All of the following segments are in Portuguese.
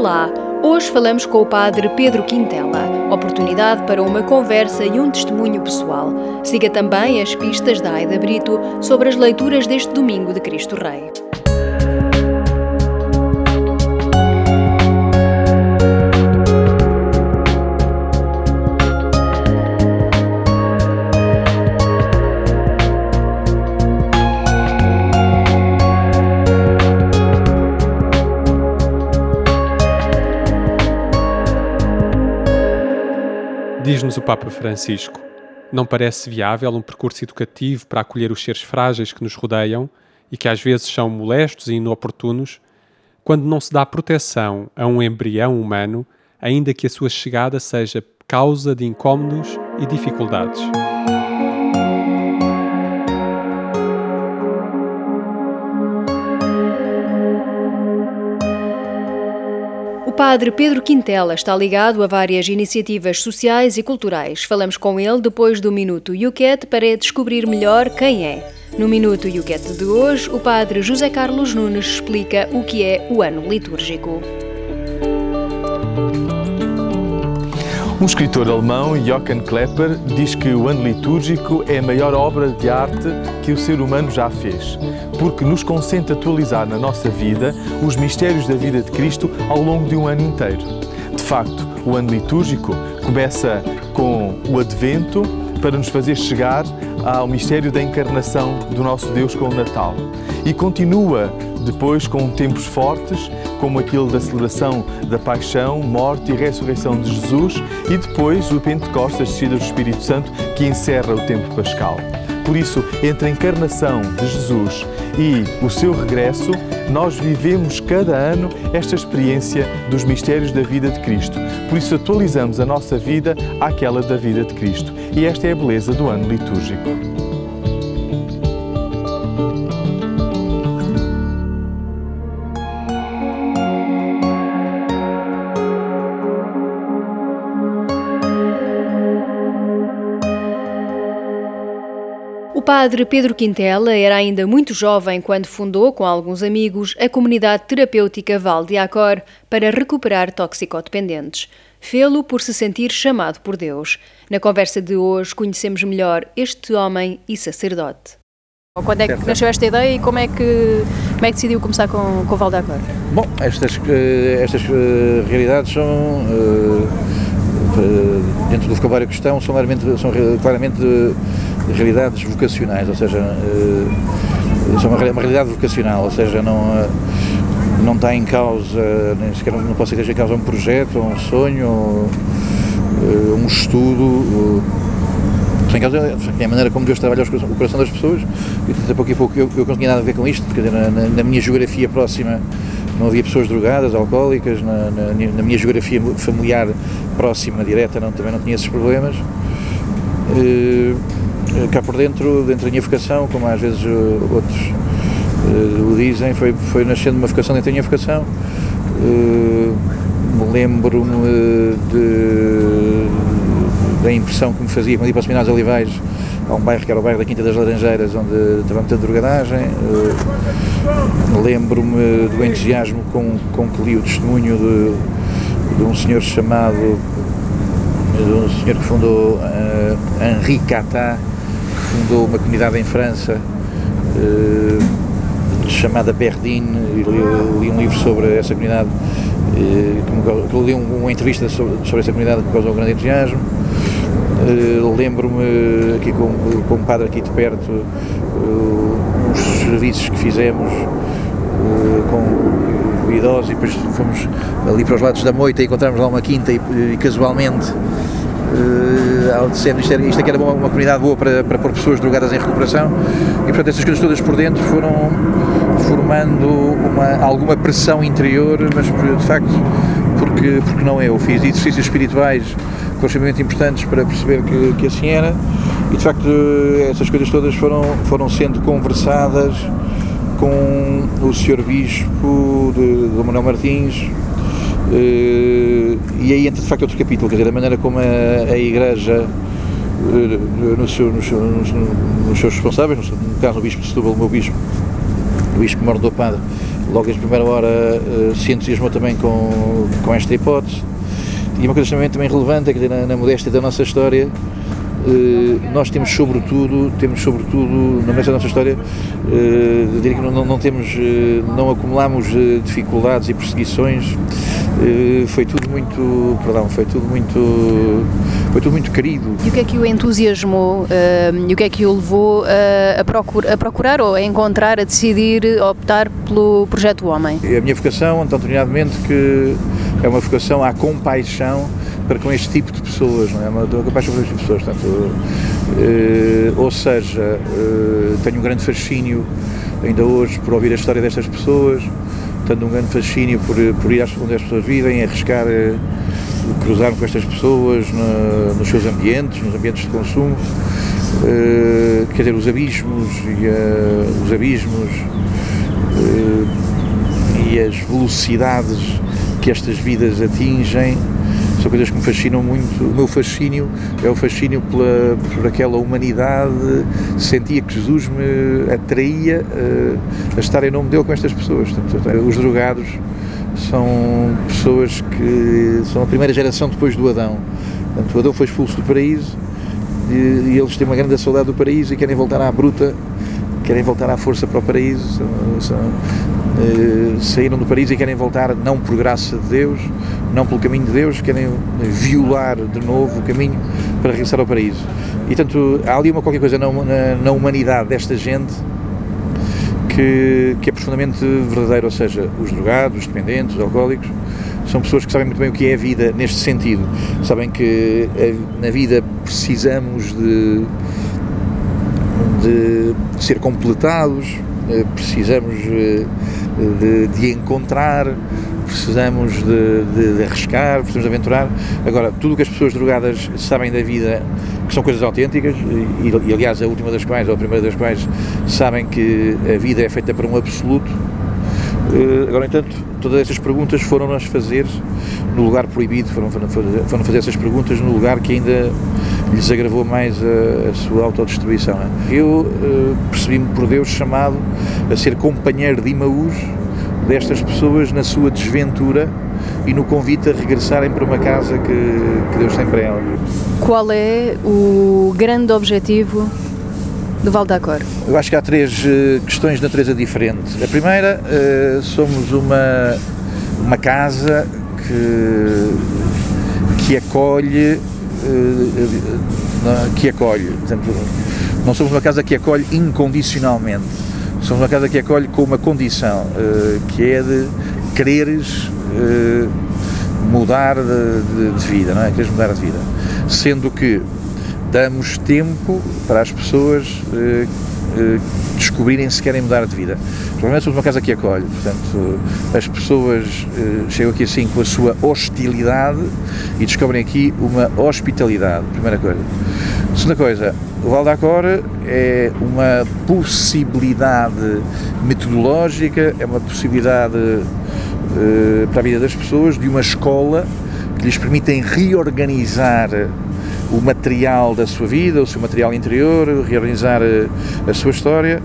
Olá, hoje falamos com o Padre Pedro Quintela. Oportunidade para uma conversa e um testemunho pessoal. Siga também as pistas da Aida Brito sobre as leituras deste domingo de Cristo Rei. Diz-nos o Papa Francisco: não parece viável um percurso educativo para acolher os seres frágeis que nos rodeiam e que às vezes são molestos e inoportunos, quando não se dá proteção a um embrião humano, ainda que a sua chegada seja causa de incômodos e dificuldades. Padre Pedro Quintela está ligado a várias iniciativas sociais e culturais. Falamos com ele depois do Minuto Yucat para descobrir melhor quem é. No Minuto Yucat de hoje, o padre José Carlos Nunes explica o que é o ano litúrgico. Um escritor alemão, Johann Klepper, diz que o ano litúrgico é a maior obra de arte que o ser humano já fez, porque nos consente atualizar na nossa vida os mistérios da vida de Cristo ao longo de um ano inteiro. De facto, o ano litúrgico começa com o Advento para nos fazer chegar ao mistério da encarnação do nosso Deus com o Natal e continua depois com tempos fortes, como aquele da celebração da paixão, morte e ressurreição de Jesus, e depois o Pentecostes, descida do Espírito Santo, que encerra o tempo pascal. Por isso, entre a encarnação de Jesus e o seu regresso, nós vivemos cada ano esta experiência dos mistérios da vida de Cristo. Por isso, atualizamos a nossa vida àquela da vida de Cristo. E esta é a beleza do ano litúrgico. Padre Pedro Quintela era ainda muito jovem quando fundou, com alguns amigos, a comunidade terapêutica Val de Acor para recuperar toxicodependentes. Fê-lo por se sentir chamado por Deus. Na conversa de hoje conhecemos melhor este homem e sacerdote. Quando é que nasceu esta ideia e como é que, como é que decidiu começar com, com o Val de Acor? Bom, estas, eh, estas eh, realidades são, eh, dentro do vocabulário cristão, são claramente, são claramente realidades vocacionais, ou seja, uh, são uma, uma, realidade vocacional, ou seja, não, uh, não está em causa, nem sequer não ser que em causa um projeto, um sonho, uh, um estudo. Sem causa, é a maneira como Deus trabalha o coração das pessoas, e até pouco e pouco eu, eu não tinha nada a ver com isto, dizer, na, na minha geografia próxima não havia pessoas drogadas, alcoólicas, na, na, na, minha geografia familiar próxima, direta, não, também não tinha esses problemas. Eh, cá por dentro, dentro da minha vocação, como às vezes uh, outros uh, o dizem, foi, foi nascendo uma vocação dentro da minha vocação. Lembro-me da impressão que me fazia quando ia para os Seminários Olivais, a um bairro que era o bairro da Quinta das Laranjeiras, onde estava muita drogadagem. Lembro-me do entusiasmo com, com que li o testemunho de, de um senhor chamado de um senhor que fundou uh, Henri Catá, fundou uma comunidade em França uh, chamada Berdine e li, li, um livro sobre essa comunidade uh, que, li um, uma entrevista sobre, sobre essa comunidade que me causou um grande entusiasmo. Uh, lembro-me aqui com, um padre aqui de perto os serviços que fizemos com idosos e depois fomos ali para os lados da moita e encontramos lá uma quinta e, e casualmente uh, dizendo isto, isto aqui era uma, uma comunidade boa para, para pôr pessoas drogadas em recuperação e portanto essas coisas todas por dentro foram formando uma, alguma pressão interior, mas de facto porque, porque não eu. Fiz exercícios espirituais extremamente importantes para perceber que, que assim era e de facto essas coisas todas foram, foram sendo conversadas com o Sr. Bispo de, de Manuel Martins, e aí entra de facto outro capítulo, quer dizer, a maneira como a, a Igreja, uh, no seu, nos, nos, nos, seus responsáveis, no, no caso o Bispo de Setúbal, o meu Bispo, o Bispo Moro do Padre, logo desde a primeira hora uh, se entusiasmou também com, com esta hipótese. E uma coisa extremamente também relevante é que na, na modéstia da nossa história, nós temos sobretudo, temos sobretudo, na da nossa história, diria que não, não temos, não acumulamos dificuldades e perseguições, foi tudo muito, perdão, foi tudo muito, foi tudo muito querido. E o que é que o entusiasmou e o que é que o levou a, procura, a procurar ou a encontrar, a decidir optar pelo Projeto Homem? A minha vocação, antonadamente, que é uma vocação à compaixão para com este tipo de pessoas, não é? Uma, uma compaixão por este tipo de pessoas. Portanto, uh, ou seja, uh, tenho um grande fascínio ainda hoje por ouvir a história destas pessoas, tenho um grande fascínio por, por ir onde as pessoas vivem, arriscar, uh, cruzar com estas pessoas na, nos seus ambientes, nos ambientes de consumo. Uh, quer dizer, os abismos e uh, os abismos uh, e as velocidades que estas vidas atingem são coisas que me fascinam muito. O meu fascínio é o fascínio pela, por aquela humanidade. Sentia que Jesus me atraía uh, a estar em nome dele com estas pessoas. Portanto, os drogados são pessoas que são a primeira geração depois do Adão. Portanto, o Adão foi expulso do paraíso e, e eles têm uma grande saudade do paraíso e querem voltar à bruta querem voltar à força para o paraíso, são, são, uh, saíram do paraíso e querem voltar não por graça de Deus, não pelo caminho de Deus, querem violar de novo o caminho para regressar ao paraíso. E tanto há ali uma qualquer coisa na, na, na humanidade desta gente que, que, é profundamente verdadeiro, ou seja, os drogados, os dependentes, os alcoólicos, são pessoas que sabem muito bem o que é a vida neste sentido. Sabem que a, na vida precisamos de de ser completados, eh, precisamos eh, de, de encontrar, precisamos de, de, de, arriscar, precisamos de aventurar. Agora, tudo o que as pessoas drogadas sabem da vida, que são coisas autênticas, e, e aliás a última das quais, ou a primeira das quais, sabem que a vida é feita para um absoluto, eh, agora, entanto, todas essas perguntas foram-nas fazer no lugar proibido, foram, foram, foram fazer essas perguntas no lugar que ainda lhes agravou mais a, a sua autodestruição. É? Eu uh, percebi-me por Deus chamado a ser companheiro de Imaús destas pessoas na sua desventura e no convite a regressarem para uma casa que, que Deus tem para elas. Qual é o grande objetivo do Val d'Acor? Eu acho que há três uh, questões de natureza diferente. A primeira, uh, somos uma, uma casa que, que acolhe uh, que acolhe. Portanto, não somos uma casa que acolhe incondicionalmente. Somos uma casa que acolhe com uma condição, uh, que é de quereres uh, mudar de, de, de, vida, não é? Quereres mudar de vida. Sendo que damos tempo para as pessoas descobrirem se querem mudar de vida. Provavelmente somos uma casa que acolhe, portanto, as pessoas uh, chegam aqui assim com a sua hostilidade e descobrem aqui uma hospitalidade, primeira coisa. Segunda coisa, o Val d'Acor é uma possibilidade metodológica, é uma possibilidade uh, para a vida das pessoas de uma escola que lhes permitem reorganizar o material da sua vida, o seu material interior, reorganizar eh, a sua história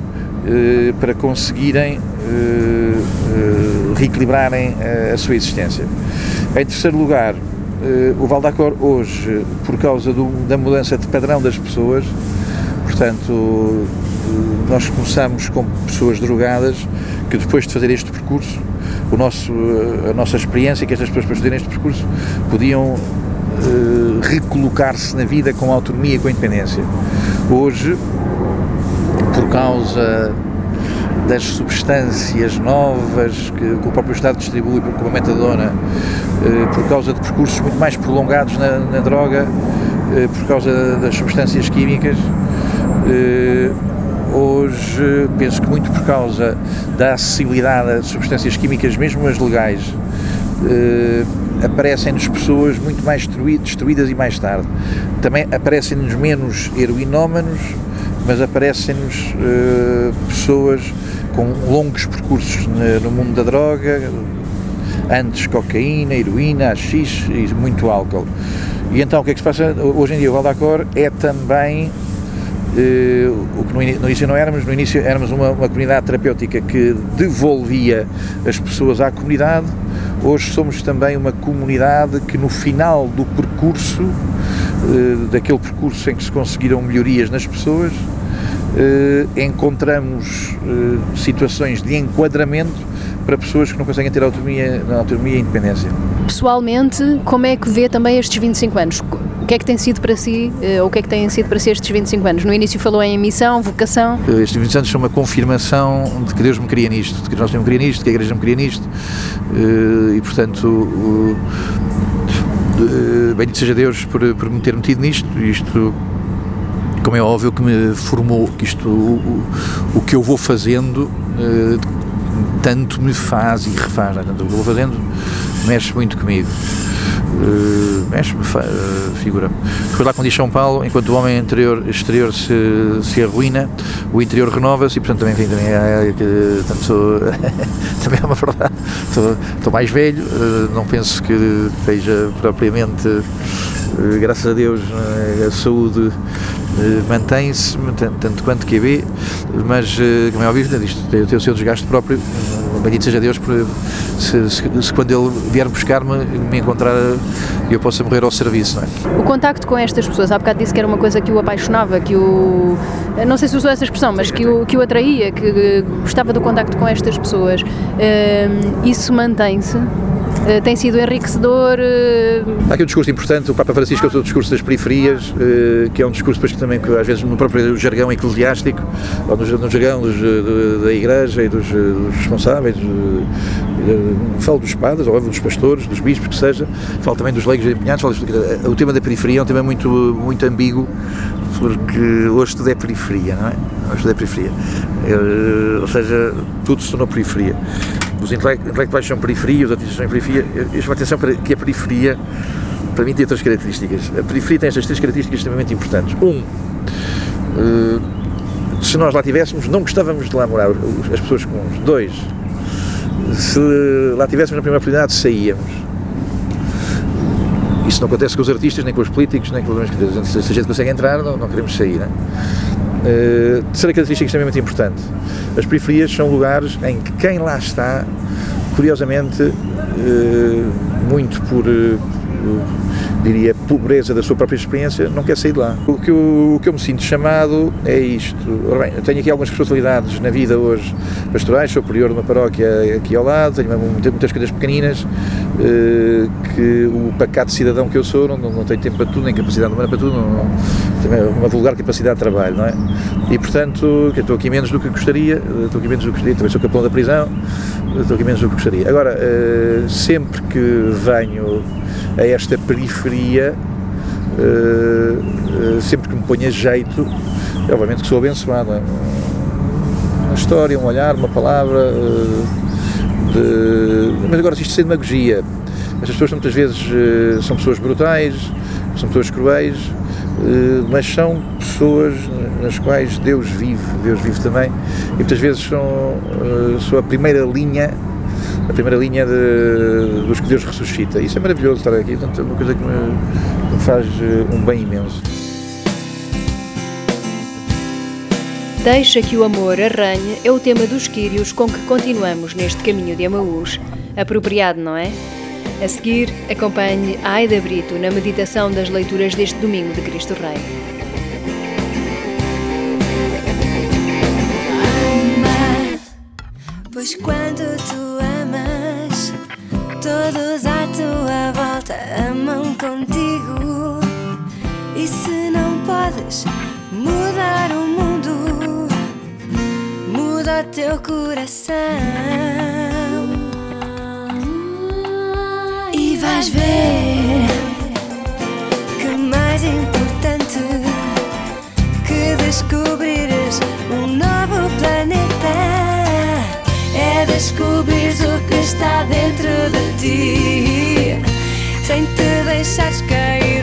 eh, para conseguirem eh, reequilibrarem a sua existência. Em terceiro lugar, o Valdacor hoje, por causa do, da mudança de padrão das pessoas, portanto, nós começamos com pessoas drogadas que depois de fazer este percurso, o nosso, a nossa experiência que estas pessoas para fazerem este percurso podiam recolocar-se na vida com autonomia e com independência. Hoje, por causa das substâncias novas que, que, o próprio Estado distribui, como a metadona, uh, por causa de percursos muito mais prolongados na, na droga, uh, por causa das substâncias químicas, hoje penso que muito por causa da acessibilidade a substâncias químicas, mesmo as legais, aparecem-nos pessoas muito mais destruídas e mais tarde. Também aparecem-nos menos heroinómanos, mas aparecem-nos uh, pessoas com longos percursos no mundo da droga, antes cocaína, heroína, xixi e muito álcool. E então o que é que se passa? Hoje em dia o Valdacor é também o que no início não éramos, no início éramos uma, uma comunidade terapêutica que devolvia as pessoas à comunidade, hoje somos também uma comunidade que no final do percurso, daquele percurso em que se conseguiram melhorias nas pessoas, encontramos situações de enquadramento para pessoas que não conseguem ter autonomia, autonomia e independência. Pessoalmente, como é que vê também estes 25 anos? O que é que tem sido para si, eh, ou o que é que têm sido para si estes 25 anos? No início falou em missão, vocação. Eh, estes 25 anos são uma confirmação de que Deus me queria nisto, de que nós me queria nisto, de que a Igreja me queria nisto, eh, e portanto, bendito seja Deus por, por me ter metido nisto, isto como é óbvio que me formou, que isto, o, o que eu vou fazendo, tanto me faz e refaz. Tanto o que eu vou fazendo mexe muito comigo. Uh, mexe-me, uh, figura-me. Depois lá quando diz São Paulo, enquanto o homem interior, exterior se, se arruína, o interior renova-se e portanto também, também, é, é, tanto sou, também é uma verdade. Estou, estou mais velho, uh, não penso que esteja propriamente, graças a Deus, a saúde mantém-se, tanto quanto QB, mas, como é óbvio, isto tem o seu desgaste próprio bendito seja Deus por, se, se, se quando Ele vier buscar-me, me encontrar e eu possa morrer ao serviço. É? O contacto com estas pessoas, há bocado disse que era uma coisa que o apaixonava, que o. Não sei se usou essa expressão, mas que o, que o atraía, que gostava do contacto com estas pessoas. Uh, isso mantém-se? Uh, tem sido enriquecedor. Uh... Há aqui um discurso importante, o Papa Francisco o discurso das periferias, uh, que é um discurso depois que também, que às vezes no próprio jargão eclesiástico, ou no, no jargão dos, da Igreja e dos, dos responsáveis, falo dos padres, ou dos pastores, dos bispos, que seja, falo também dos leigos empenhados, falo, o tema da periferia é um tema muito, muito ambíguo, porque hoje tudo é periferia, não é? Hoje tudo é periferia. ou seja, tudo se tornou periferia os intelectuais são periferia, os artistas são periferia. Eu chamo a atenção para que a periferia, para mim, tem outras características. A periferia tem estas três características extremamente importantes. Um, uh, se nós lá tivéssemos, não gostávamos de lá morar, as pessoas comuns. Dois, se lá tivéssemos na primeira oportunidade, saíamos. Isso não acontece com os artistas, nem com os políticos, nem com os. Se a gente consegue entrar, não, não queremos sair. Não é? Uh, terceira característica extremamente importante: as periferias são lugares em que quem lá está, curiosamente, uh, muito por. Uh, diria, pobreza da sua própria experiência, não quer sair de lá. O que eu, o que eu me sinto chamado é isto. Ora bem, eu tenho aqui algumas responsabilidades na vida hoje pastorais, sou prior de uma paróquia aqui ao lado, tenho muitas coisas pequeninas, eh, que o pacato cidadão que eu sou, não, não tenho tempo para tudo, nem capacidade humana para tudo, não, não, tenho uma vulgar capacidade de trabalho, não é? E portanto, estou aqui menos do que gostaria, estou aqui menos do que gostaria, também sou capelão da prisão, estou aqui menos do que gostaria. Agora, eh, sempre que venho a esta periferia, sempre que me ponho a jeito, é obviamente que sou abençoado. É? Uma história, um olhar, uma palavra. De... Mas agora, isto sem demagogia. Estas pessoas muitas vezes são pessoas brutais, são pessoas cruéis, mas são pessoas nas quais Deus vive, Deus vive também, e muitas vezes são, são a primeira linha a primeira linha de, dos que Deus ressuscita. Isso é maravilhoso estar aqui, portanto, é uma coisa que me, me faz eh, um bem imenso. Deixa que o amor arranhe é o tema dos Quírios com que continuamos neste caminho de Amaús. Apropriado, não é? A seguir, acompanhe Aida Brito na meditação das leituras deste domingo de Cristo Rei. pois quando tu Todos à tua volta amam contigo. E se não podes mudar o mundo, muda o teu coração. Ver que mais importante que descobrires um novo planeta. É descobrir o que está dentro de ti, sem te deixares cair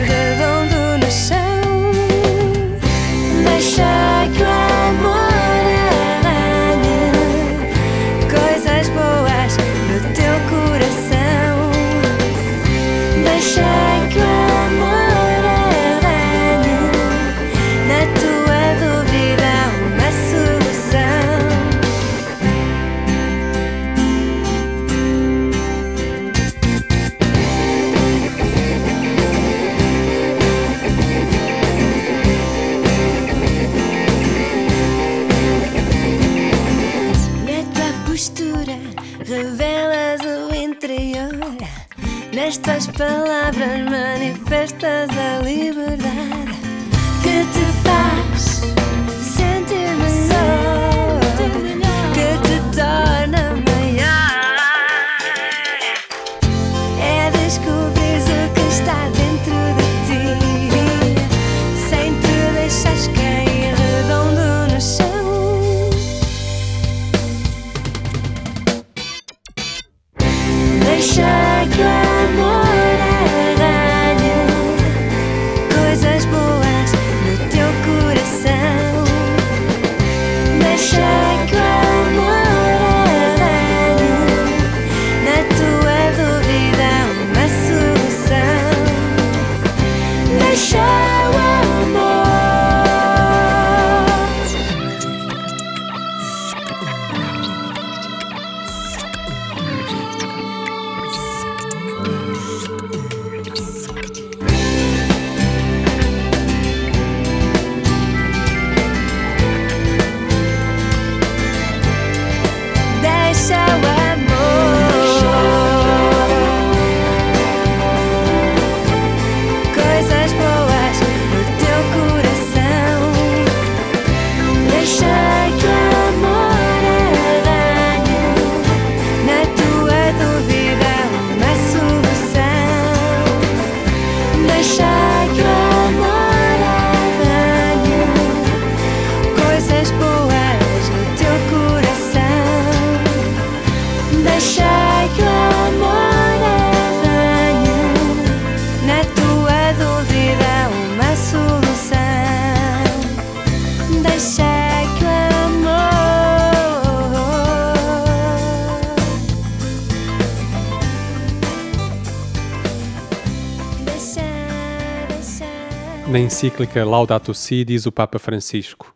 encíclica Laudato Si diz o Papa Francisco: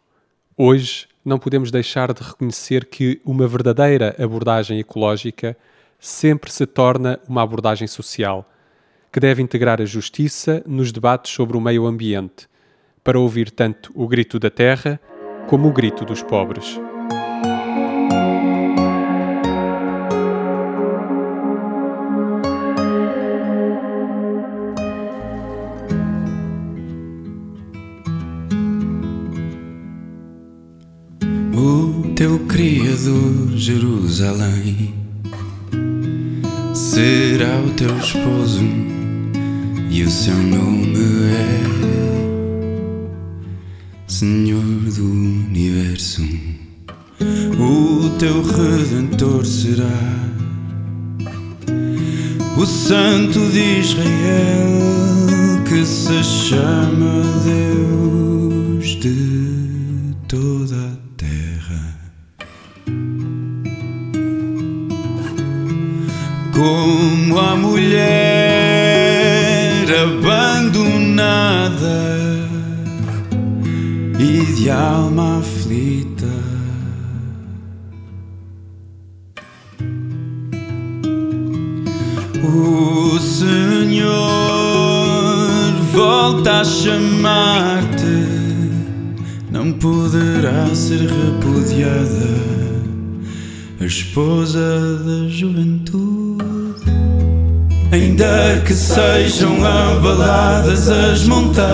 Hoje não podemos deixar de reconhecer que uma verdadeira abordagem ecológica sempre se torna uma abordagem social, que deve integrar a justiça nos debates sobre o meio ambiente, para ouvir tanto o grito da terra como o grito dos pobres. Jerusalém, será o teu esposo e o seu nome é Senhor do Universo. O teu Redentor será o Santo de Israel que se chama Deus Como a mulher abandonada e de alma aflita. O Senhor volta a chamar-te, não poderá ser repudiada a esposa da juventude. Ainda que sejam abaladas as montanhas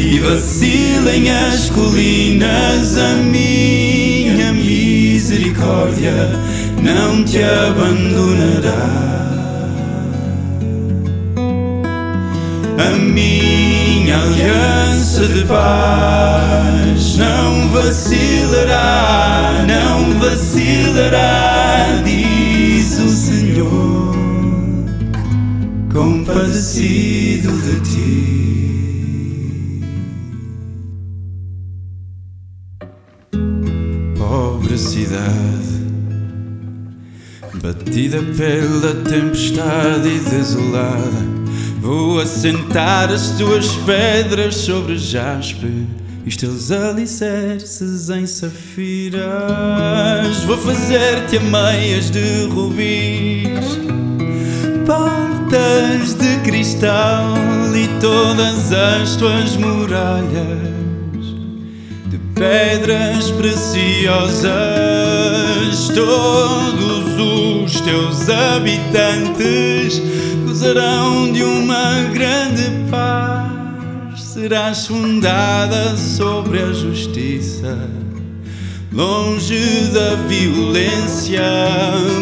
e vacilem as colinas, a minha misericórdia não te abandonará. A minha aliança de paz não vacilará, não vacilará, diz o Senhor, compadecido de ti. Pobre cidade Batida pela tempestade e desolada Vou assentar as tuas pedras sobre jaspe E os teus alicerces em safiras. Vou fazer-te ameias de rubis Portas de cristal E todas as tuas muralhas De pedras preciosas, todos os teus habitantes gozarão de uma grande paz. Serás fundada sobre a justiça, longe da violência,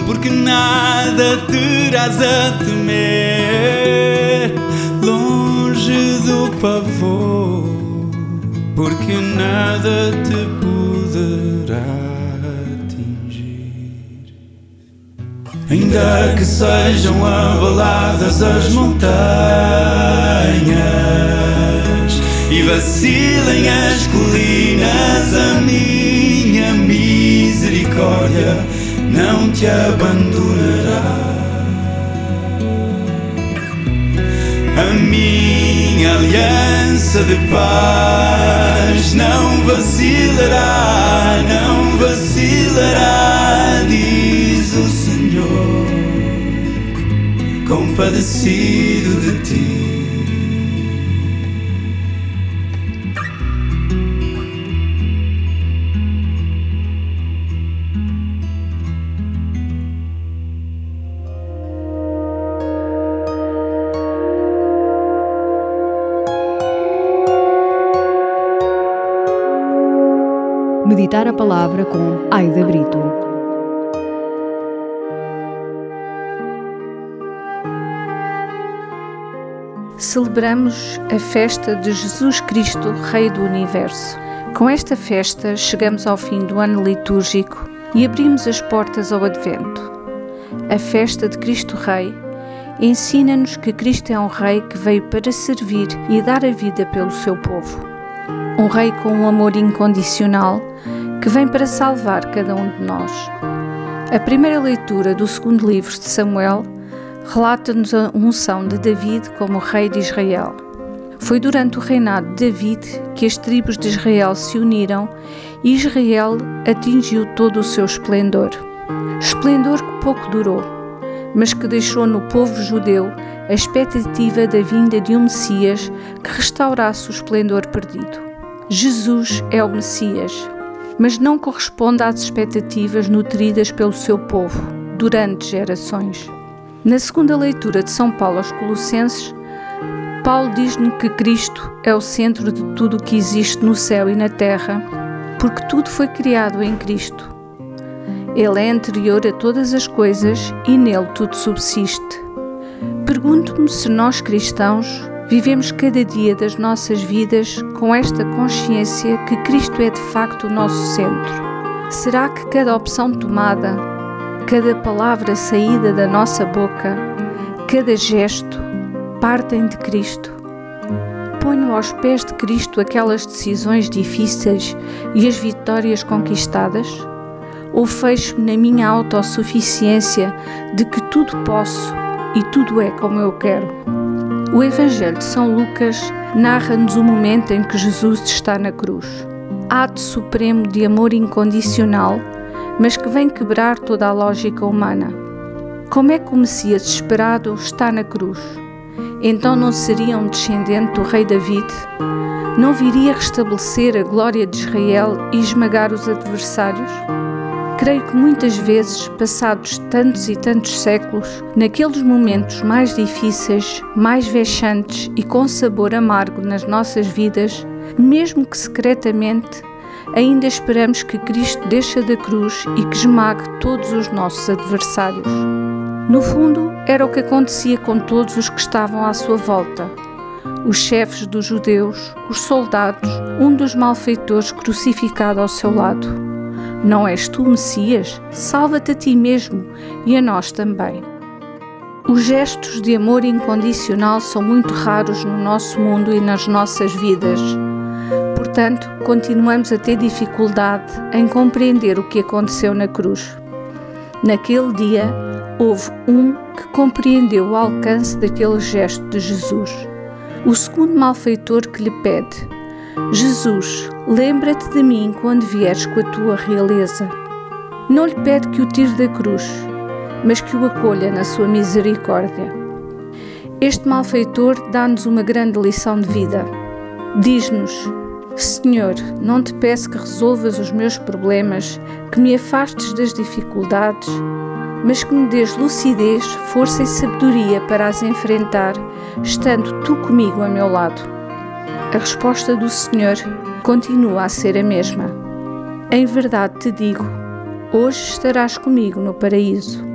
porque nada terás a temer, longe do pavor porque nada te poderá atingir. Ainda que sejam abaladas as montanhas e vacilem as colinas, a minha misericórdia não te abandonará. A minha aliança de paz não vacilará, não vacilará, diz o Senhor, compadecido de ti. Palavra com Aida Brito. Celebramos a festa de Jesus Cristo, Rei do Universo. Com esta festa, chegamos ao fim do ano litúrgico e abrimos as portas ao Advento. A festa de Cristo Rei ensina-nos que Cristo é um Rei que veio para servir e dar a vida pelo seu povo. Um Rei com um amor incondicional que vem para salvar cada um de nós. A primeira leitura do segundo livro de Samuel relata-nos a unção de David como rei de Israel. Foi durante o reinado de David que as tribos de Israel se uniram e Israel atingiu todo o seu esplendor. Esplendor que pouco durou, mas que deixou no povo judeu a expectativa da vinda de um Messias que restaurasse o esplendor perdido. Jesus é o Messias, mas não corresponde às expectativas nutridas pelo seu povo durante gerações. Na segunda leitura de São Paulo aos Colossenses, Paulo diz-nos que Cristo é o centro de tudo o que existe no céu e na terra, porque tudo foi criado em Cristo. Ele é anterior a todas as coisas e nele tudo subsiste. Pergunto-me se nós cristãos vivemos cada dia das nossas vidas com esta consciência que Cristo é de facto o nosso centro. Será que cada opção tomada, cada palavra saída da nossa boca, cada gesto partem de Cristo? Ponho aos pés de Cristo aquelas decisões difíceis e as vitórias conquistadas? Ou fecho-me na minha autossuficiência de que tudo posso e tudo é como eu quero? O Evangelho de São Lucas narra-nos o momento em que Jesus está na cruz. Ato supremo de amor incondicional, mas que vem quebrar toda a lógica humana. Como é que o Messias esperado está na cruz? Então não seria um descendente do rei David? Não viria restabelecer a glória de Israel e esmagar os adversários? Creio que muitas vezes, passados tantos e tantos séculos, naqueles momentos mais difíceis, mais vexantes e com sabor amargo nas nossas vidas, mesmo que secretamente, ainda esperamos que Cristo deixe da cruz e que esmague todos os nossos adversários. No fundo, era o que acontecia com todos os que estavam à sua volta. Os chefes dos judeus, os soldados, um dos malfeitores crucificado ao seu lado. Não és tu, Messias? Salva-te a ti mesmo e a nós também. Os gestos de amor incondicional são muito raros no nosso mundo e nas nossas vidas. Portanto, continuamos a ter dificuldade em compreender o que aconteceu na cruz. Naquele dia, houve um que compreendeu o alcance daquele gesto de Jesus. O segundo malfeitor que lhe pede: Jesus, lembra-te de mim quando vieres com a tua realeza. Não lhe pede que o tire da cruz, mas que o acolha na sua misericórdia. Este malfeitor dá-nos uma grande lição de vida. Diz-nos: Senhor, não te peço que resolvas os meus problemas, que me afastes das dificuldades, mas que me dês lucidez, força e sabedoria para as enfrentar, estando tu comigo a meu lado. A resposta do Senhor continua a ser a mesma. Em verdade te digo, hoje estarás comigo no paraíso.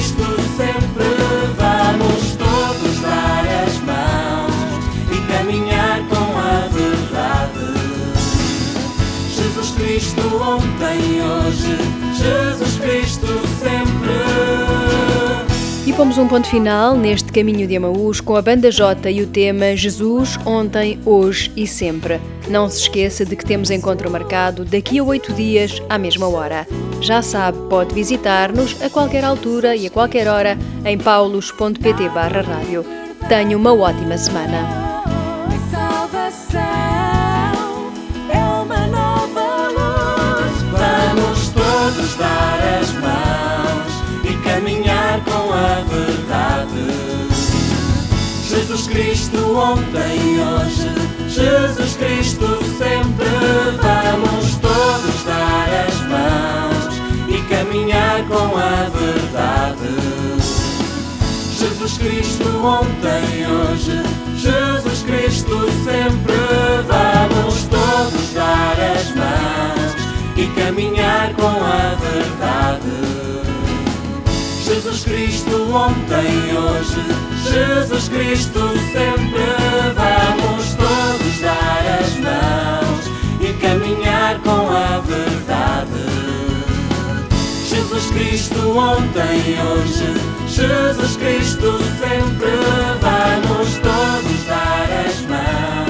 Cristo E pomos um ponto final neste caminho de Amaús com a banda J e o tema Jesus, ontem, hoje e sempre. Não se esqueça de que temos encontro marcado daqui a oito dias, à mesma hora. Já sabe, pode visitar-nos a qualquer altura e a qualquer hora em paulos.pt barra rádio. Tenha uma ótima semana. Ontem e hoje, Jesus Cristo sempre. Vamos todos dar as mãos e caminhar com a verdade. Jesus Cristo ontem e hoje, Jesus Cristo sempre. Vamos todos dar as mãos e caminhar com a verdade. Jesus Cristo ontem e hoje, Jesus Cristo sempre vamos todos dar as mãos e caminhar com a verdade. Jesus Cristo ontem e hoje, Jesus Cristo sempre vamos todos dar as mãos.